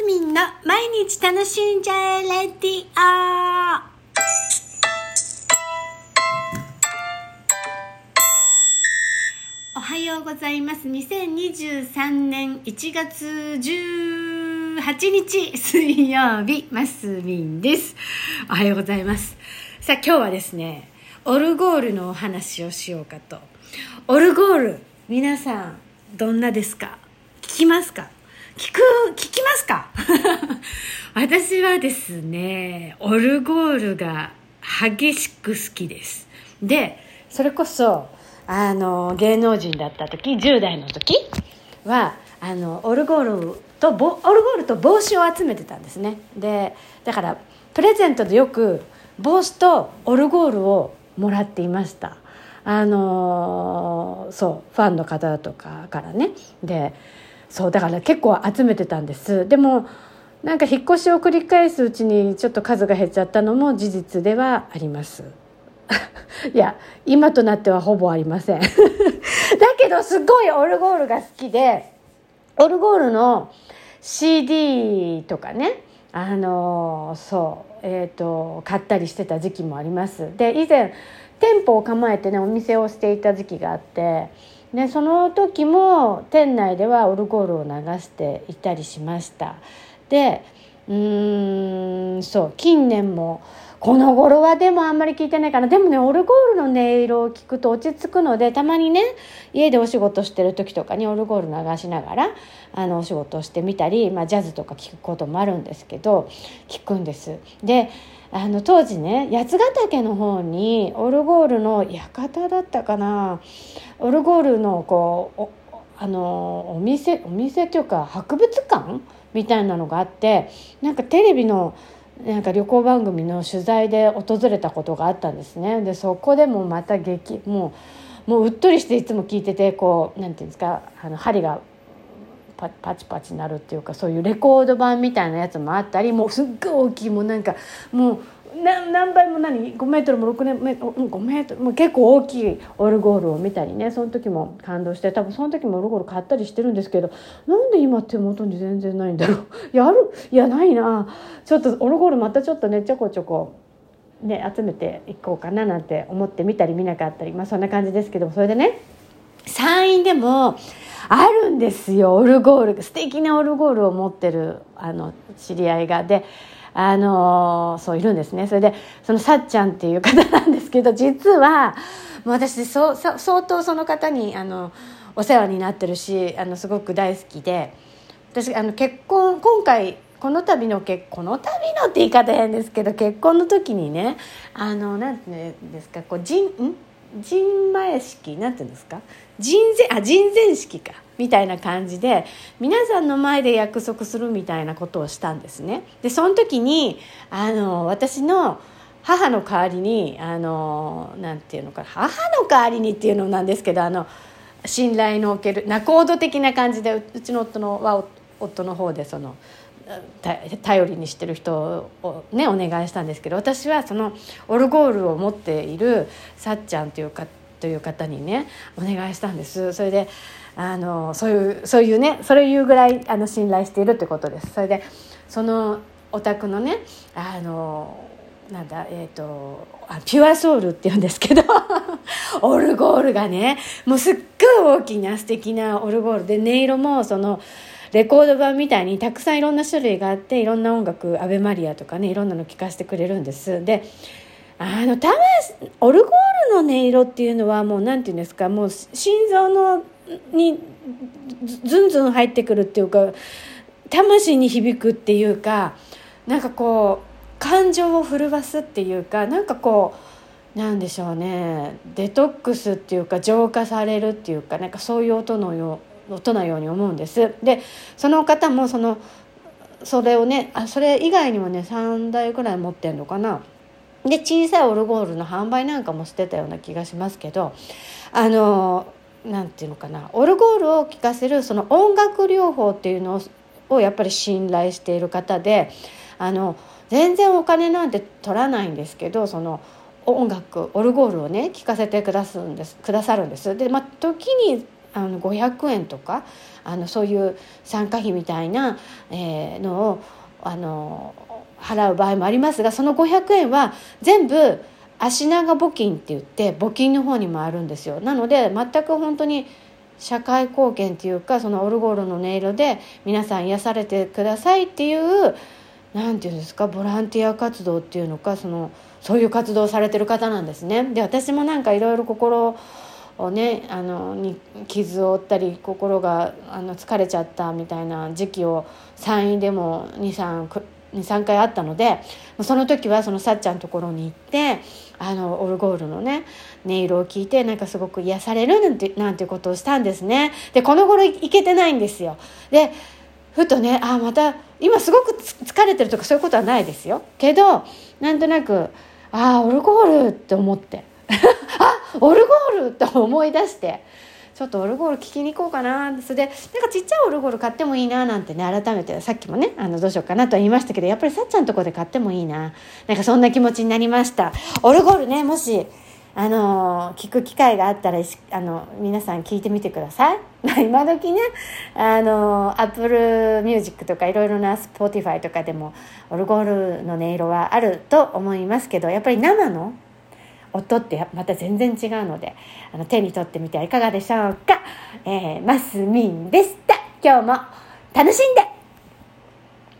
スミンの毎日楽しんじゃえレディオおはようございます。2023年1月18日水曜日マスミンです。おはようございます。さあ今日はですねオルゴールのお話をしようかと。オルゴール皆さんどんなですか？聞きますか？聞く聞きますか？私はですねオルゴールが激しく好きです。でそれこそあの芸能人だった時10代の時はあのオルゴールとオルゴールと帽子を集めてたんですね。でだからプレゼントでよく帽子とオルゴールをもらっていました。あのそうファンの方とかからね。でそうだから結構集めてたんです。でもなんか引っ越しを繰り返すうちにちょっと数が減っちゃったのも事実ではあります。いや今となってはほぼありません。だけどすごいオルゴールが好きでオルゴールの CD とかねあのそうえっ、ー、と買ったりしてた時期もあります。で以前店舗を構えてねお店をしていた時期があってでその時も店内ではオルゴールを流していたりしましたでうーんそう近年もこの頃はでもあんまり聞いてないかなでもねオルゴールの音色を聞くと落ち着くのでたまにね家でお仕事してる時とかにオルゴール流しながらあのお仕事をしてみたり、まあ、ジャズとか聞くこともあるんですけど聞くんです。であの当時ね八ヶ岳の方にオルゴールの館だったかな。オルゴールのこうあのお店お店というか博物館みたいなのがあってなんかテレビのなんか旅行番組の取材で訪れたことがあったんですね。でそこでもまた激もうもううっとりしていつも聞いててこうなんていうんですかあの針がパパチパチなるっていうかそういうレコード版みたいなやつもあったりもうすっごい大きいもうなんかもう何何倍も何？5メートルも6メートル5メートル？も結構大きいオルゴールを見たりねその時も感動して多分その時もオルゴール買ったりしてるんですけどなんで今手元に全然ないんだろう？やる？いやないな。ちょっとオルゴールまたちょっとねちょこちょこね集めていこうかななんて思って見たり見なかったりまあそんな感じですけどもそれでね山陰でもあるんですよ。オルゴール素敵なオルゴールを持ってるあの知り合いが。であのそういるんですね。それでそのさっちゃんっていう方なんですけど実はもう私そう相当その方にあのお世話になってるしあのすごく大好きで私あの結婚今回この度の結この度のって言い方変ですけど結婚の時にねあのなんていうんですかこう人ん？陣前式なんていうんですか？人前あ人前式かみたいな感じで皆さんの前で約束するみたいなことをしたんですね。でその時にあの私の母の代わりにあのなんていうのか母の代わりにっていうのなんですけどあの信頼のおける仲人的な感じでうちの夫のは夫の方でその頼りにしてる人をねお願いしたんですけど私はそのオルゴールを持っているさっちゃんというかという方にねお願いしたんです。それであのそういうそういうねそれいうぐらいあの信頼しているってことです。それでそのお宅のねあのなんだえっ、ー、とあピュアソウルって言うんですけど オルゴールがねもうすっごい大きな素敵なオルゴールで音色もそのレコード版みたいにたくさんいろんな種類があっていろんな音楽アベマリアとかねいろんなの聴かせてくれるんです。であのたまオルゴールの音色っていうのはもう何て言うんですかもう心臓のにズンズン入ってくるっていうか魂に響くっていうかなんかこう感情を震わすっていうかなんかこうなんでしょうねデトックスっていうか浄化されるっていうかなんかそういう音のよう音のように思うんです。でその方もそのそれをねあそれ以外にもね3台ぐらい持ってんのかな。で小さいオルゴールの販売なんかもしてたような気がしますけどあのなんていうのかな。オルゴールを聴かせるその音楽療法っていうのをやっぱり信頼している方であの全然お金なんて取らないんですけどその音楽オルゴールをね聴かせてくだすんですくださるんです。で、まあ、時にあの500円とかあのそういう参加費みたいな、えー、のをあの払う場合もありますがその500円は全部足長募金って言って募金の方にもあるんですよなので全く本当に社会貢献っていうかそのオルゴールの音色で皆さん癒されてくださいっていう何て言うんですかボランティア活動っていうのかそのそういう活動をされてる方なんですね。で私もなんかいろいろ心をねあのに傷を負ったり心があの疲れちゃったみたいな時期を産院でも23回あったのでその時はそのさっちゃんのところに行ってあのオルゴールのね音色を聞いてなんかすごく癒されるなんてなんてことをしたんですね。でこの頃行けてないんですよ。でふとねあまた今すごく疲れてるとかそういうことはないですよけどなんとなくああオルゴールって思って あオルゴールって思い出して。ちょっとオルゴール聞きに行こうかな。それでなんかちっちゃいオルゴール買ってもいいななんてね改めてさっきもねあのどうしようかなと言いましたけどやっぱりさっちゃんとこで買ってもいいな。なんかそんな気持ちになりました。オルゴールねもしあの聞く機会があったらあの皆さん聞いてみてください。今時ねあの Apple Music とかいろいろな Spotify とかでもオルゴールの音色はあると思いますけどやっぱり生の音ってまた全然違うのであの手に取ってみてはいかがでしょうか。えー、マスミンでした。今日も楽しんで